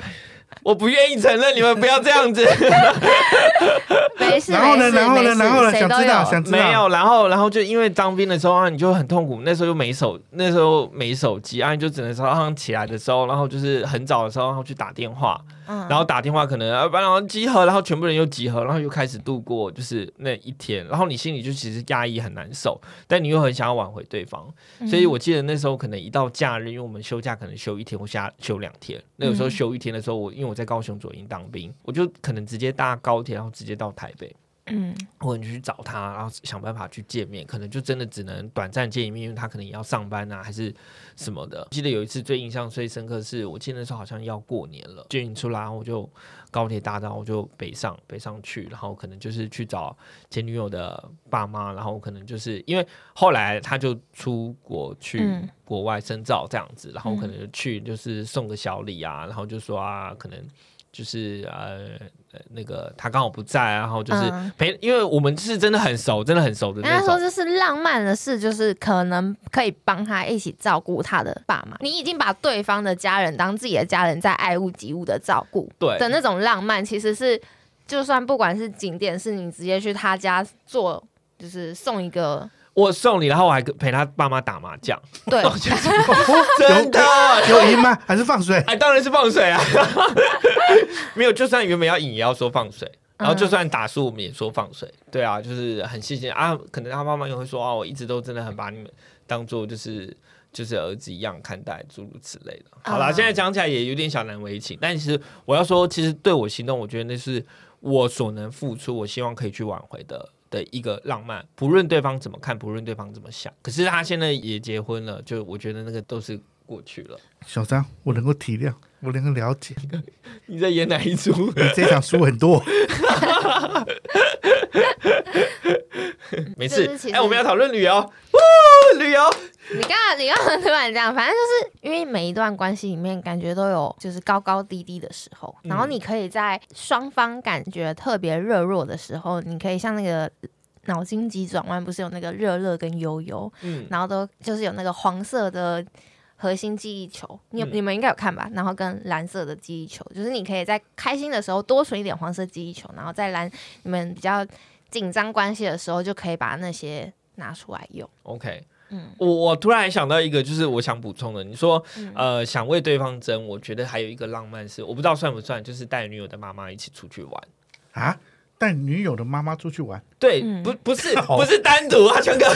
Speaker 2: 我不愿意承认，你们不要这样子。
Speaker 1: 没事
Speaker 3: 然后呢然后呢然后呢想知道想知道。
Speaker 2: 没有，然后然后就因为当兵的时候啊，你就很痛苦，那时候又没手，那时候没手机啊，你就只能早上起来的时候，然后就是很早的时候，然后去打电话，
Speaker 1: 嗯。
Speaker 2: 然后打电话可能啊，班长集合，然后全部人又集合，然后又开始度过就是那一天，然后你心里就其实压抑很难受，但你又很想要挽回对方，
Speaker 1: 嗯。
Speaker 2: 所以我记得那时候可能一到假日，因为我们休假可能休一天或下休两天，那有时候
Speaker 1: 嗯。
Speaker 2: 休一天的时候，我因为我在高雄左营当兵，我就可能直接搭高铁，然后直接到台北。
Speaker 1: 嗯。
Speaker 2: 或者你去找他，然后想办法去见面，可能就真的只能短暂见一面，因为他可能也要上班啊，还是什么的。记得有一次最印象最深刻是，我记得那时候好像要过年了，就你出来，然后我就高铁搭到，我就北上北上去，然后可能就是去找前女友的爸妈，然后可能就是因为后来他就出国去
Speaker 1: 嗯。
Speaker 2: 国外深造这样子，然后可能就去就是送个小礼啊，然后就说啊，可能就是呃呃那个他刚好不在啊，然后就是
Speaker 1: 嗯
Speaker 2: 陪，因为我们是真的很熟，真的很熟的
Speaker 1: 人家
Speaker 2: 那种。
Speaker 1: 说这是浪漫的事，就是可能可以帮他一起照顾他的爸妈。你已经把对方的家人当自己的家人，在爱屋及乌的照顾
Speaker 2: 对
Speaker 1: 的那种浪漫，其实是就算不管是景点，是你直接去他家做，就是送一个
Speaker 2: 我送你，然后我还跟陪他爸妈打麻将，
Speaker 1: 对，
Speaker 2: 真的。
Speaker 3: 有赢吗？还是放水？
Speaker 2: 哎，当然是放水啊！没有，就算原本要赢也要说放水，然后就算打输我们也说放水。对啊，就是很谢谢啊。可能他妈妈也会说啊，我一直都真的很把你们当做就是就是儿子一样看待，诸如此类的。好啦，
Speaker 1: 嗯
Speaker 2: 现在讲起来也有点小难为情，但其实我要说，其实对我行动，我觉得那是我所能付出，我希望可以去挽回的。的一个浪漫，不论对方怎么看，不论对方怎么想，可是他现在也结婚了，就我觉得那个都是过去了。
Speaker 3: 小张，我能够体谅，我能够了解，
Speaker 2: 你在演哪一出？
Speaker 3: 你这场输很多。
Speaker 2: 没事哎、我们要讨论旅游，呜，旅游。
Speaker 1: 你刚刚你刚刚突然这样，反正就是因为每一段关系里面，感觉都有就是高高低低的时候，
Speaker 2: 嗯
Speaker 1: 然后你可以在双方感觉特别热络的时候，你可以像那个脑筋急转弯，不是有那个热热跟悠悠，
Speaker 2: 嗯，
Speaker 1: 然后都就是有那个黄色的核心记忆球，你、
Speaker 2: 嗯
Speaker 1: 你们应该有看吧？然后跟蓝色的记忆球，就是你可以在开心的时候多存一点黄色记忆球，然后在蓝你们比较紧张关系的时候，就可以把那些拿出来用。
Speaker 2: OK。
Speaker 1: 嗯
Speaker 2: 我我突然想到一个，就是我想补充的。你说，
Speaker 1: 嗯
Speaker 2: 呃，想为对方争，我觉得还有一个浪漫是，我不知道算不算，就是带女友的妈妈一起出去玩。
Speaker 3: 啊，带女友的妈妈出去玩，
Speaker 2: 对，
Speaker 1: 嗯。
Speaker 2: 不不是 不是单独啊，强哥，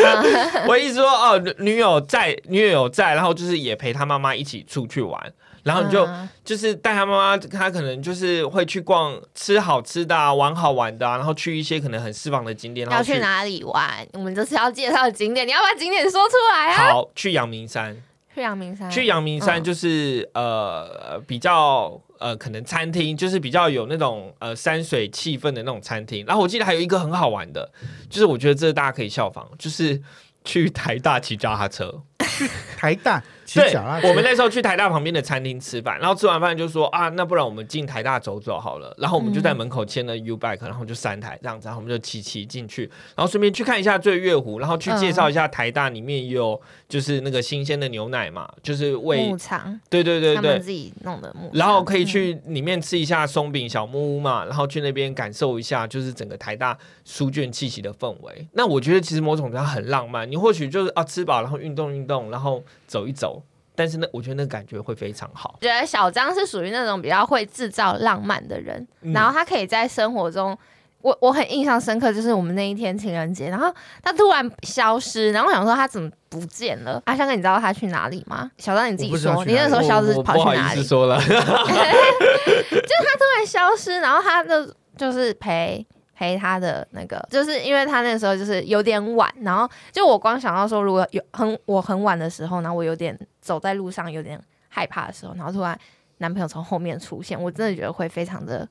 Speaker 2: 我意思说哦，女友在，女友有在，然后就是也陪他妈妈一起出去玩，然后你就、
Speaker 1: 嗯。
Speaker 2: 就是带他妈妈，他可能就是会去逛吃好吃的、啊，玩好玩的、啊，然后去一些可能很私房的景点，然后
Speaker 1: 要去哪里玩？我们这次要介绍的景点，你要把景点说出来啊！
Speaker 2: 好，去阳明山，
Speaker 1: 去阳明山，
Speaker 2: 去阳明山
Speaker 1: 嗯
Speaker 2: 就是、呃比较呃可能餐厅，就是比较有那种呃山水气氛的那种餐厅。然后我记得还有一个很好玩的，就是我觉得这大家可以效仿，就是去台大骑脚踏车。
Speaker 3: 台大骑
Speaker 2: 对
Speaker 3: 脚踏，车
Speaker 2: 我们那时候去台大旁边的餐厅吃饭，然后吃完饭就说啊，那不然我们进台大走走好了。然后我们就在门口签了 U bike，然后就三台这样子，然后我们就骑骑进去，然后顺便去看一下醉月湖，然后去介绍一下台大里面也有就是那个新鲜的牛奶嘛，就是喂
Speaker 1: 牧场，
Speaker 2: 对对对对，
Speaker 1: 自己弄的牧场，
Speaker 2: 然后可以去里面吃一下松饼小木屋嘛，然后去那边感受一下就是整个台大书卷气息的氛围。那我觉得其实某种程度很浪漫，你或许就是啊吃饱，然后运动运动，然后走一走，但是呢，我觉得那感觉会非常好。
Speaker 1: 觉得小张是属于那种比较会制造浪漫的人，
Speaker 2: 嗯
Speaker 1: 然后他可以在生活中。我我很印象深刻，就是我们那一天情人节，然后他突然消失，然后我想说他怎么不见了？阿香哥，你知道他去哪里吗？小张你自己说，你那时候消失跑去哪里？
Speaker 2: 思说了，
Speaker 1: 突然消失，然后他就就是陪陪他的那个，就是因为他那时候就是有点晚，然后就我光想到说，如果有很我很晚的时候，然后我有点走在路上有点害怕的时候，然后突然男朋友从后面出现，我真的觉得会非常的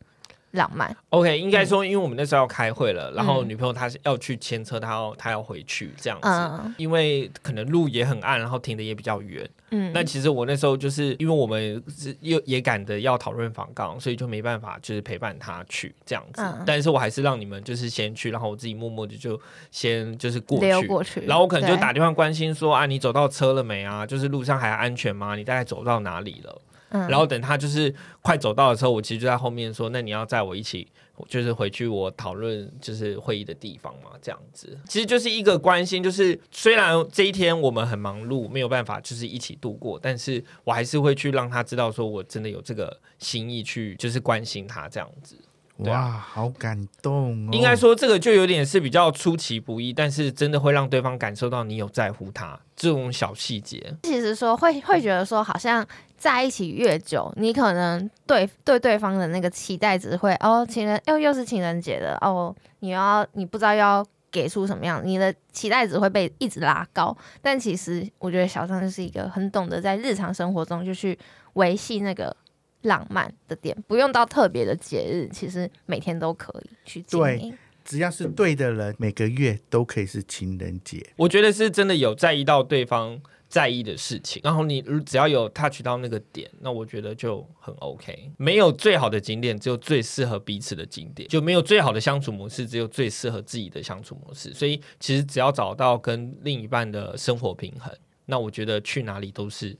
Speaker 1: 浪漫。
Speaker 2: OK，应该说，因为我们那时候要开会了，然后
Speaker 1: 嗯
Speaker 2: 女朋友她是要去牵车，她要她要回去这样子，
Speaker 1: 嗯
Speaker 2: 因为可能路也很暗，然后停的也比较远。
Speaker 1: 嗯，
Speaker 2: 那其实我那时候就是因为我们是又也赶着要讨论访港，所以就没办法就是陪伴她去这样子。
Speaker 1: 嗯
Speaker 2: 但是我还是让你们就是先去，然后我自己默默的就先就是过去。
Speaker 1: 过去，
Speaker 2: 然后我可能就打电话关心说啊，你走到车了没啊？就是路上还安全吗？你大概走到哪里了？
Speaker 1: 嗯
Speaker 2: 然后等他就是快走到的时候，我其实就在后面说，那你要载我一起，就是回去我讨论就是会议的地方嘛，这样子，其实就是一个关心，就是虽然这一天我们很忙碌，没有办法就是一起度过，但是我还是会去让他知道，说我真的有这个心意去就是关心他这样子。
Speaker 3: 哇，好感动哦！
Speaker 2: 应该说这个就有点是比较出其不意，但是真的会让对方感受到你有在乎他这种小细节。
Speaker 1: 其实说会会觉得说，好像在一起越久，你可能对对对方的那个期待值会哦，情人又又是情人节的哦，你要你不知道要给出什么样，你的期待值会被一直拉高。但其实我觉得小张就是一个很懂得在日常生活中就去维系那个浪漫的点，不用到特别的节日，其实每天都可以去经
Speaker 3: 对
Speaker 1: 营。
Speaker 3: 只要是对的人，每个月都可以是情人节。
Speaker 2: 我觉得是真的有在意到对方在意的事情，然后你只要有 touch 到那个点，那我觉得就很 OK。没有最好的景点，只有最适合彼此的景点；就没有最好的相处模式，只有最适合自己的相处模式。所以其实只要找到跟另一半的生活平衡，那我觉得去哪里都是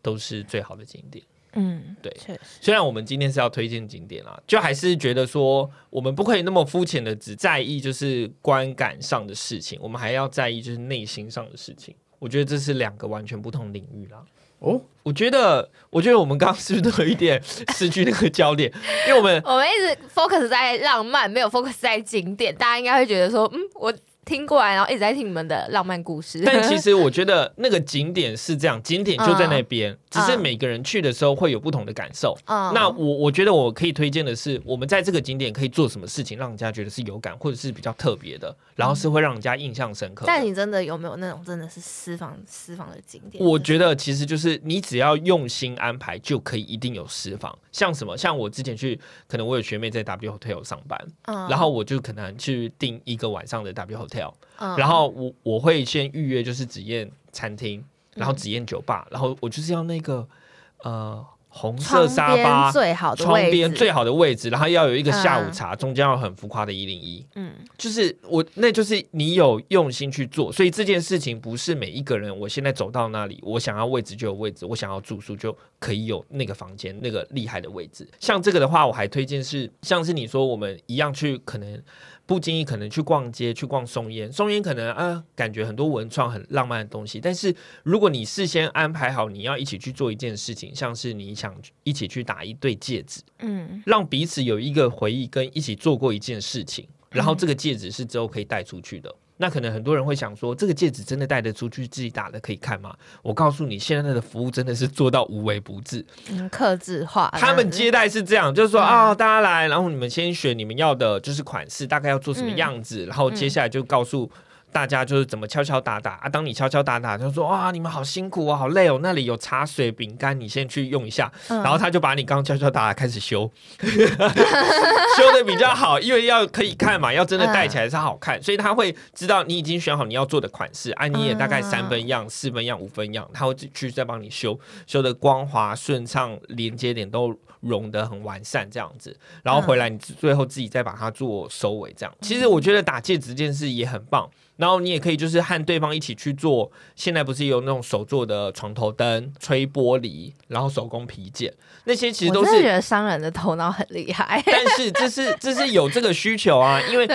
Speaker 2: 都是最好的景点。
Speaker 1: 嗯，
Speaker 2: 对
Speaker 1: 确实。
Speaker 2: 虽然我们今天是要推荐景点啦，就还是觉得说，我们不可以那么肤浅的只在意就是观感上的事情，我们还要在意就是内心上的事情。我觉得这是两个完全不同领域啦。
Speaker 3: 哦，
Speaker 2: 我觉得，我觉得我们刚刚是不是都有一点失去那个焦点？因为我们
Speaker 1: 我们一直 focus 在浪漫，没有 focus 在景点，大家应该会觉得说，嗯，我听过来，然后一直在听你们的浪漫故事。
Speaker 2: 但 其实我觉得那个景点是这样，景点就在那边，只是每个人去的时候会有不同的感受。
Speaker 1: 嗯
Speaker 2: 那我我觉得我可以推荐的是，我们在这个景点可以做什么事情，让人家觉得是有感，或者是比较特别的，然后是会让人家印象深刻的。
Speaker 1: 但你真的有没有那种真的是私房私房的景点？
Speaker 2: 我觉得其实就是你只要用心安排，就可以一定有私房。像什么，像我之前去，可能我有学妹在 W Hotel 上班，
Speaker 1: 嗯
Speaker 2: 然后我就可能去订一个晚上的 W Hotel，、
Speaker 1: 嗯。
Speaker 2: 然后我我会先预约就是紫燕餐厅，然
Speaker 1: 嗯
Speaker 2: 后紫燕酒吧，然后我就是要那个呃红色沙发。
Speaker 1: 最好的
Speaker 2: 窗，边最好的位置，然后要有一个下午
Speaker 1: 嗯。
Speaker 2: 茶，中间要很浮夸的一零一，
Speaker 1: 嗯。
Speaker 2: 就是我，那就是你有用心去做，所以这件事情不是每一个人，我现在走到那里，我想要位置就有位置，我想要住宿就可以有那个房间那个厉害的位置。像这个的话，我还推荐是，像是你说我们一样去，可能不经意可能去逛街，去逛松烟，松烟可能啊感觉很多文创很浪漫的东西，但是如果你事先安排好你要一起去做一件事情，像是你想一起去打一对戒指。
Speaker 1: 嗯
Speaker 2: 让彼此有一个回忆，跟一起做过一件事情，然后这个戒指是之后可以带出去的。那可能很多人会想说，这个戒指真的戴得出去，自己打的可以看吗？我告诉你，现在的服务真的是做到无微不至。
Speaker 1: 嗯，克制化，
Speaker 2: 他们接待是这样，就是说
Speaker 1: 嗯
Speaker 2: 啊、大家来，然后你们先选你们要的，就是款式，大概要做什么样子，然后接下来就告诉。大家就是怎么敲敲打打啊！当你敲敲打打，就说哇，你们好辛苦哦，好累哦。那里有茶水、饼干，你先去用一下。
Speaker 1: 嗯
Speaker 2: 然后他就把你刚敲敲打打开始修，修的比较好，因为要可以看嘛，要真的戴起来才好看，所以他会知道你已经选好你要做的款式，啊，你也大概三分样、四分样、五分样，他会去再帮你修，修的光滑顺畅，连接点都融得很完善这样子，然后回来你最后自己再把它做收尾，这样。其实我觉得打戒指这件事也很棒。然后你也可以就是和对方一起去做，现在不是有那种手做的床头灯、吹玻璃，然后手工皮件，那些其实都是
Speaker 1: 商人的头脑很厉害。
Speaker 2: 但是这是这是有这个需 求啊，因为，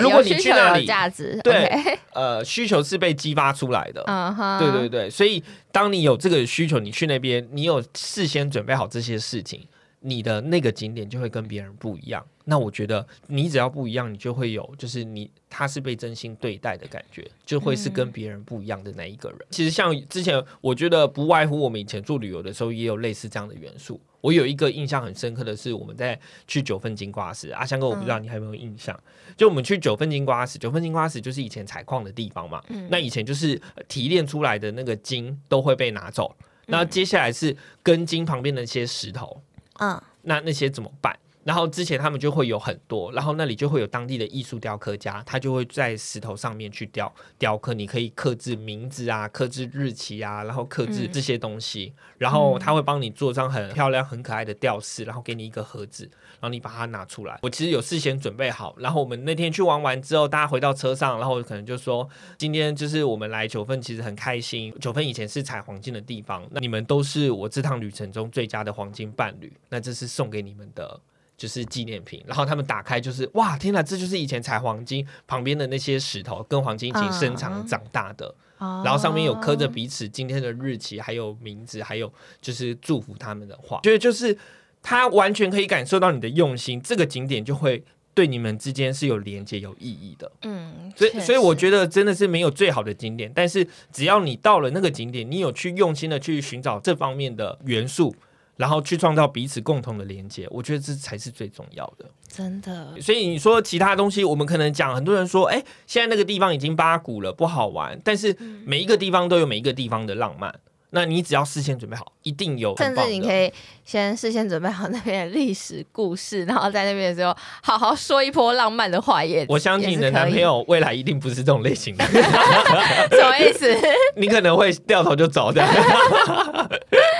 Speaker 2: 如果你去那里
Speaker 1: 价值，
Speaker 2: 对呃需求是被激发出来的。
Speaker 1: 嗯哼，
Speaker 2: 对对对，所以当你有这个需求，你去那边，你有事先准备好这些事情，你的那个景点就会跟别人不一样。那我觉得你只要不一样，你就会有就是你他是被真心对待的感觉，就会是跟别人不一样的那一个人。其实像之前，我觉得不外乎我们以前做旅游的时候，也有类似这样的元素。我有一个印象很深刻的是，我们在去九份金瓜石，阿香哥，我不知道你还有没有印象？就我们去九份金瓜石，九份金瓜石就是以前采矿的地方嘛。那以前就是呃提炼出来的那个金都会被拿走，那接下来是根金旁边的一些石头，
Speaker 1: 嗯
Speaker 2: 那那些怎么办？然后之前他们就会有很多，然后那里就会有当地的艺术雕刻家，他就会在石头上面去雕雕刻，你可以刻制名字啊，刻制日期啊，然后刻制这些东西，然后他会帮你做张很漂亮、很可爱的吊饰，然后给你一个盒子，然后你把它拿出来。我其实有事先准备好，然后我们那天去玩完之后，大家回到车上，然后可能就说，今天就是我们来九份，其实很开心。九份以前是采黄金的地方，那你们都是我这趟旅程中最佳的黄金伴侣，那这是送给你们的。就是纪念品，然后他们打开就是哇，天哪，这就是以前采黄金旁边的那些石头，跟黄金一起生长长大的，
Speaker 1: 然
Speaker 2: 然后上面有刻着彼此今天的日期，还有名字，还有就是祝福他们的话，觉得就是他完全可以感受到你的用心，这个景点就会对你们之间是有连接、有意义的。
Speaker 1: 嗯，
Speaker 2: 所以，所以我觉得真的是没有最好的景点，但是只要你到了那个景点，你有去用心的去寻找这方面的元素，然后去创造彼此共同的连接，我觉得这才是最重要的。
Speaker 1: 真的，
Speaker 2: 所以你说其他东西，我们可能讲很多人说，哎、现在那个地方已经八股了，不好玩。但是
Speaker 1: 嗯
Speaker 2: 每一个地方都有每一个地方的浪漫，那你只要事先准备好，一定有
Speaker 1: 甚。至你可以先事先准备好那边的历史故事，然后在那边的时候好好说一波浪漫的话也。
Speaker 2: 我相信你的男朋友未来一定不是这种类型的，
Speaker 1: 什么意思？
Speaker 2: 你可能会掉头就走的。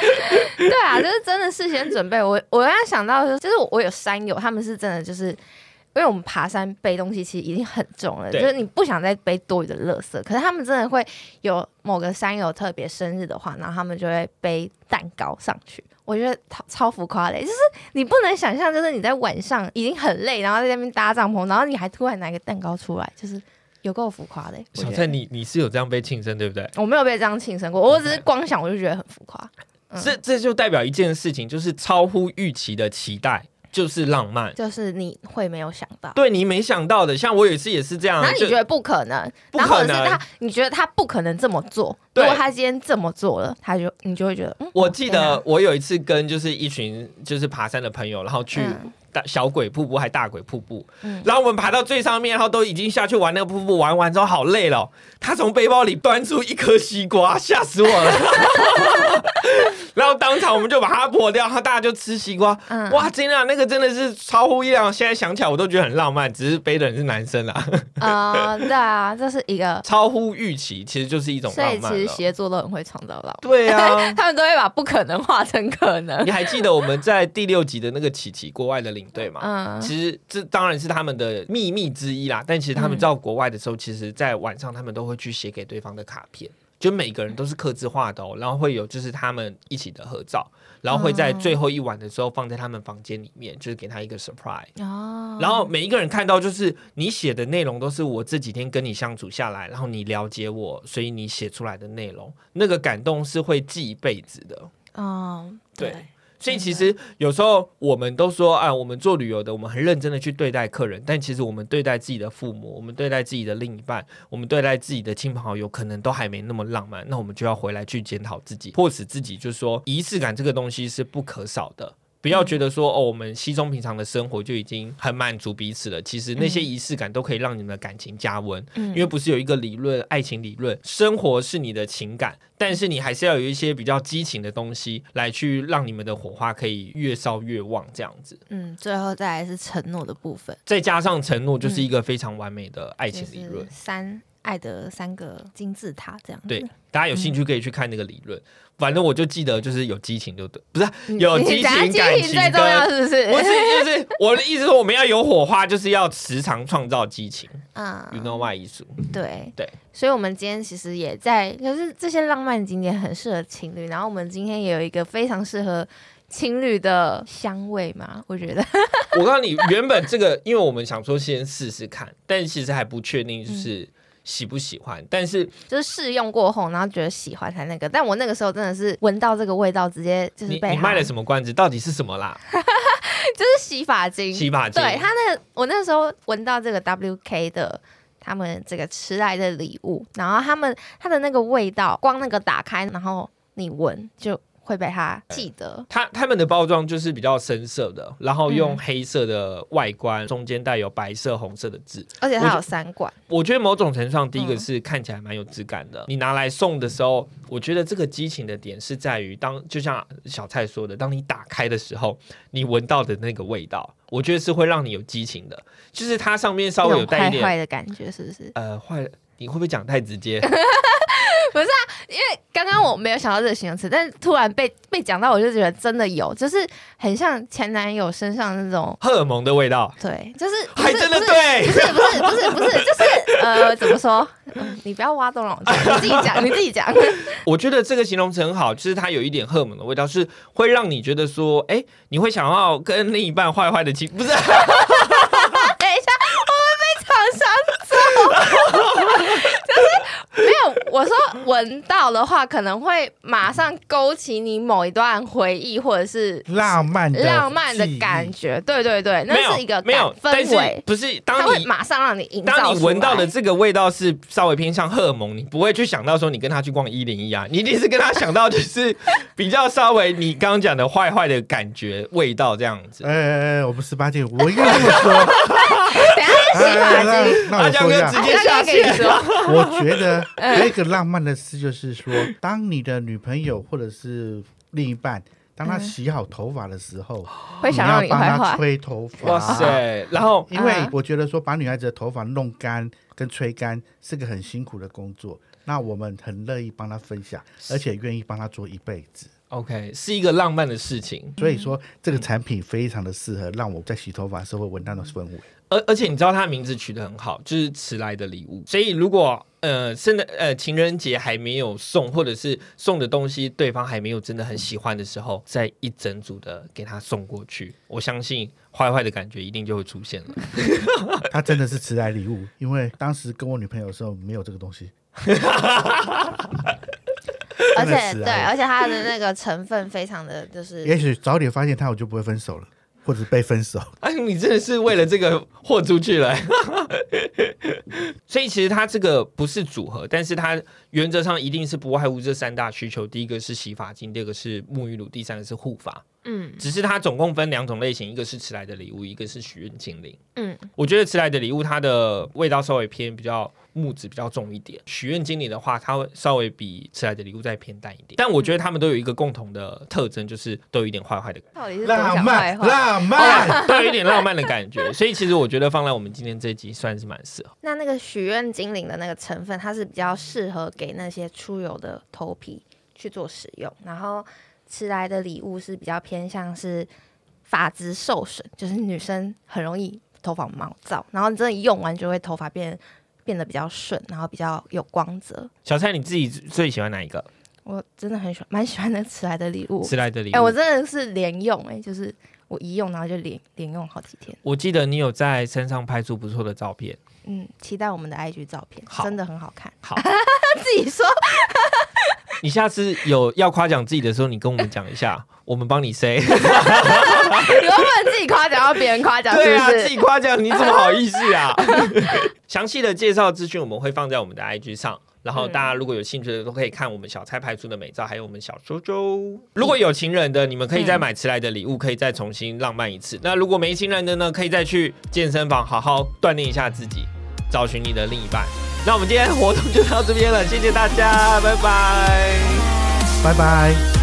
Speaker 1: 对啊，就是真的事先准备。我我刚刚想到的是，就是我有山友，他们是真的就是。因为我们爬山背东西其实已经很重了，就是你不想再背多余的垃圾。可是他们真的会有某个山友特别生日的话，然后他们就会背蛋糕上去。我觉得超超浮夸嘞，就是你不能想象，就是你在晚上已经很累，然后在那边搭帐篷，然后你还突然拿一个蛋糕出来，就是有够浮夸的。
Speaker 2: 小蔡，你你是有这样被庆生对不对？
Speaker 1: 我没有被这样庆生过，我只是光想我就觉得很浮夸。嗯。
Speaker 2: 这这就代表一件事情，就是超乎预期的期待，就是浪漫。
Speaker 1: 就是你会没有想到，
Speaker 2: 对你没想到的，像我有一次也是这样，
Speaker 1: 那你觉得不可能，
Speaker 2: 不
Speaker 1: 然后是他，你觉得他不可能这么做。如果他今天这么做了，他就你就会觉得，嗯，
Speaker 2: 我记得我有一次跟就是一群就是爬山的朋友，然后去
Speaker 1: 嗯
Speaker 2: 大小鬼瀑布还大鬼瀑布，
Speaker 1: 嗯
Speaker 2: 然后我们爬到最上面，然后都已经下去玩那个瀑布，玩完之后好累了哦。他从背包里端出一颗西瓜，吓死我了。然后当场我们就把它破掉，然后大家就吃西瓜。
Speaker 1: 嗯
Speaker 2: 哇，真的啊、那个真的是超乎意料。现在想起来我都觉得很浪漫，只是背的人是男生啦，
Speaker 1: 呃，对啊，这是一个，
Speaker 2: 超乎预期，其实就是一种
Speaker 1: 所以其实。协作都很会创造浪漫，
Speaker 2: 对啊，
Speaker 1: 他们都会把不可能化成可能
Speaker 2: 你。还记得我们在第六集的那个琪琪国外的领队吗？
Speaker 1: 嗯，
Speaker 2: 其实这当然是他们的秘密之一啦，但其实他们到国外的时候，其实在晚上他们都会去写给对方的卡片，就每个人都是刻字化的哦，然后会有就是他们一起的合照，然后会在最后一晚的时候放在他们房间里面，就是给他一个 surprise。
Speaker 1: 哦，
Speaker 2: 然后每一个人看到，就是你写的内容都是我这几天跟你相处下来，然后你了解我，所以你写出来的内容，那个感动是会记一辈子的。
Speaker 1: 嗯，对
Speaker 2: 对，所以其实有时候我们都说啊，我们做旅游的，我们很认真的去对待客人，但其实我们对待自己的父母，我们对待自己的另一半，我们对待自己的亲朋好友，可能都还没那么浪漫。那我们就要回来去检讨自己，迫使自己，就是说仪式感这个东西是不可少的。不要觉得说哦，我们稀松平常的生活就已经很满足彼此了。其实那些仪式感都可以让你们的感情加温。
Speaker 1: 嗯
Speaker 2: 因为不是有一个理论，爱情理论，生活是你的情感，但是你还是要有一些比较激情的东西来去让你们的火花可以越烧越旺，这样子。
Speaker 1: 嗯，最后再来是承诺的部分，
Speaker 2: 再加上承诺，就是一个非常完美的爱情理论
Speaker 1: 是。三爱的三个金字塔这样子。
Speaker 2: 对，大家有兴趣可以去看那个理论。反正我就记得就是有激情就对，不是有激情感
Speaker 1: 激情最重要，是不是？
Speaker 2: 不是，就是我的意思说，我们要有火花，就是要时常创造激情。
Speaker 1: 啊
Speaker 2: You know why 艺术？
Speaker 1: 对
Speaker 2: 对，
Speaker 1: 所以我们今天其实也在，就是这些浪漫景点很适合情侣，然后我们今天也有一个非常适合情侣的香味嘛，我觉得，
Speaker 2: 我告诉你，原本这个，因为我们想说先试试看，但其实还不确定就是喜不喜欢。但是
Speaker 1: 就是试用过后，然后觉得喜欢才那个，但我那个时候真的是闻到这个味道，直接就是被
Speaker 2: 卖了什么关子？到底是什么啦？
Speaker 1: 就是洗发精，
Speaker 2: 洗发精。
Speaker 1: 对他那个，我那时候闻到这个 WK 的他们这个迟来的礼物，然后他们它的那个味道，光那个打开，然后你闻就会被他记得。
Speaker 2: 它他们的包装就是比较深色的，然后用
Speaker 1: 嗯
Speaker 2: 黑色的外观，中间带有白色、红色的字。
Speaker 1: 而且它有三管，
Speaker 2: 我觉得某种程度上，第一个
Speaker 1: 嗯
Speaker 2: 是看起来蛮有质感的。你拿来送的时候，我觉得这个激情的点是在于当，就像小蔡说的，当你打开的时候，你闻到的那个味道，我觉得是会让你有激情的。就是它上面稍微有带一点
Speaker 1: 坏的感觉，是不是？
Speaker 2: 呃坏，你会不会讲太直接？
Speaker 1: 刚刚我没有想到这个形容词，但是突然被被讲到，我就觉得真的有，就是很像前男友身上那种，
Speaker 2: 荷尔蒙的味道，
Speaker 1: 对，就是不
Speaker 2: 还真的
Speaker 1: 是不是
Speaker 2: 对
Speaker 1: 不。是不是不是不是，就是呃，怎么说？嗯你不要挖洞了，你自己讲，你自己讲。
Speaker 2: 我觉得这个形容词很好，就是它有一点荷尔蒙的味道，是会让你觉得说，哎、你会想要跟另一半坏坏的亲，不是？
Speaker 1: 等 一下，说闻闻到的话，可能会马上勾起你某一段回忆，或者是
Speaker 3: 浪漫的
Speaker 1: 浪漫的感觉。对对对，那是一个
Speaker 2: 没有，
Speaker 1: 氛围，
Speaker 2: 不是
Speaker 1: 它
Speaker 2: 当你
Speaker 1: 会马上让你营造
Speaker 2: 当你闻到的这个味道是稍微偏向荷尔蒙，你不会去想到说你跟他去逛一零一啊，你一定是跟他想到就是 比较稍微你刚刚讲的坏坏的感觉味道这样子。
Speaker 3: 哎哎哎，我不是八戒，我应该这么说。
Speaker 1: 等下
Speaker 3: 那那我说一下，
Speaker 2: 直接下
Speaker 1: 那跟你说，
Speaker 3: 我觉得还有一个浪漫的事，就是说，当你的女朋友或者是另一半，当她洗好头发的时候，
Speaker 1: 会想让你
Speaker 3: 你要帮她。吹头发。
Speaker 2: 哇！塞，然后
Speaker 3: 因为
Speaker 1: 啊
Speaker 3: 我觉得说把女孩子的头发弄干跟吹干是个很辛苦的工作，那我们很乐意帮她分享，而且愿意帮她做一辈子。
Speaker 2: OK 是一个浪漫的事情，
Speaker 3: 所以说这个产品非常的适合让我在洗头发的时候会闻到的氛围。
Speaker 2: 而而且你知道它的名字取得很好，就是迟来的礼物。所以如果呃圣诞呃情人节还没有送，或者是送的东西对方还没有真的很喜欢的时候，再一整组的给他送过去，我相信坏坏的感觉一定就会出现了。
Speaker 3: 他真的是迟来礼物，因为当时跟我女朋友的时候没有这个东西。
Speaker 1: 而且对，而且它的那个成分非常的就是
Speaker 3: 也许早点发现他，我就不会分手了，或者被分手。
Speaker 2: 哎，你真的是为了这个豁出去了。所以其实它这个不是组合，但是它原则上一定是不外乎这三大需求：第一个是洗发精，第二个是沐浴乳，第三个是护发。
Speaker 1: 嗯
Speaker 2: 只是它总共分两种类型，一个是迟来的礼物，一个是许愿精灵。
Speaker 1: 嗯
Speaker 2: 我觉得迟来的礼物它的味道稍微偏比较木质比较重一点，许愿精灵的话，它会稍微比迟来的礼物再偏淡一点。但我觉得他们都有一个共同的特征，就是都有一点坏坏的感觉。
Speaker 1: 到底是
Speaker 3: 浪漫，浪漫。
Speaker 2: 都有一点浪漫的感觉，所以其实我觉得放在我们今天这一集算是蛮适合。
Speaker 1: 那那个许愿精灵的那个成分，它是比较适合给那些出油的头皮去做使用，然后迟来的礼物是比较偏向是发质受损，就是女生很容易头发毛躁，然后你真的用完就会头发变变得比较顺，然后比较有光泽。
Speaker 2: 小蔡，你自己最喜欢哪一个？
Speaker 1: 我真的很喜欢，蛮喜欢那个迟来的礼物。
Speaker 2: 迟来的礼物。
Speaker 1: 哎、我真的是连用、哎，就是我一用，然后就连连用好几天。
Speaker 2: 我记得你有在身上拍出不错的照片。
Speaker 1: 嗯，期待我们的 IG 照片，
Speaker 2: 好
Speaker 1: 真的很好看。
Speaker 2: 好，
Speaker 1: 自己说，
Speaker 2: 你下次有要夸奖自己的时候，你跟我们讲一下，我们帮你 say。
Speaker 1: 你会不能自己夸奖，要别人夸奖，是
Speaker 2: 对啊，自己夸奖，你怎么好意思啊？详细的介绍资讯我们会放在我们的 IG 上。然后大家如果有兴趣的，都可以看我们小蔡拍出的美照，还有我们小周周。如果有情人的，你们可以再买迟来的礼物，可以再重新浪漫一次。那如果没情人的呢，可以再去健身房好好锻炼一下自己，找寻你的另一半。那我们今天活动就到这边了，谢谢大家，拜拜。
Speaker 3: 拜拜。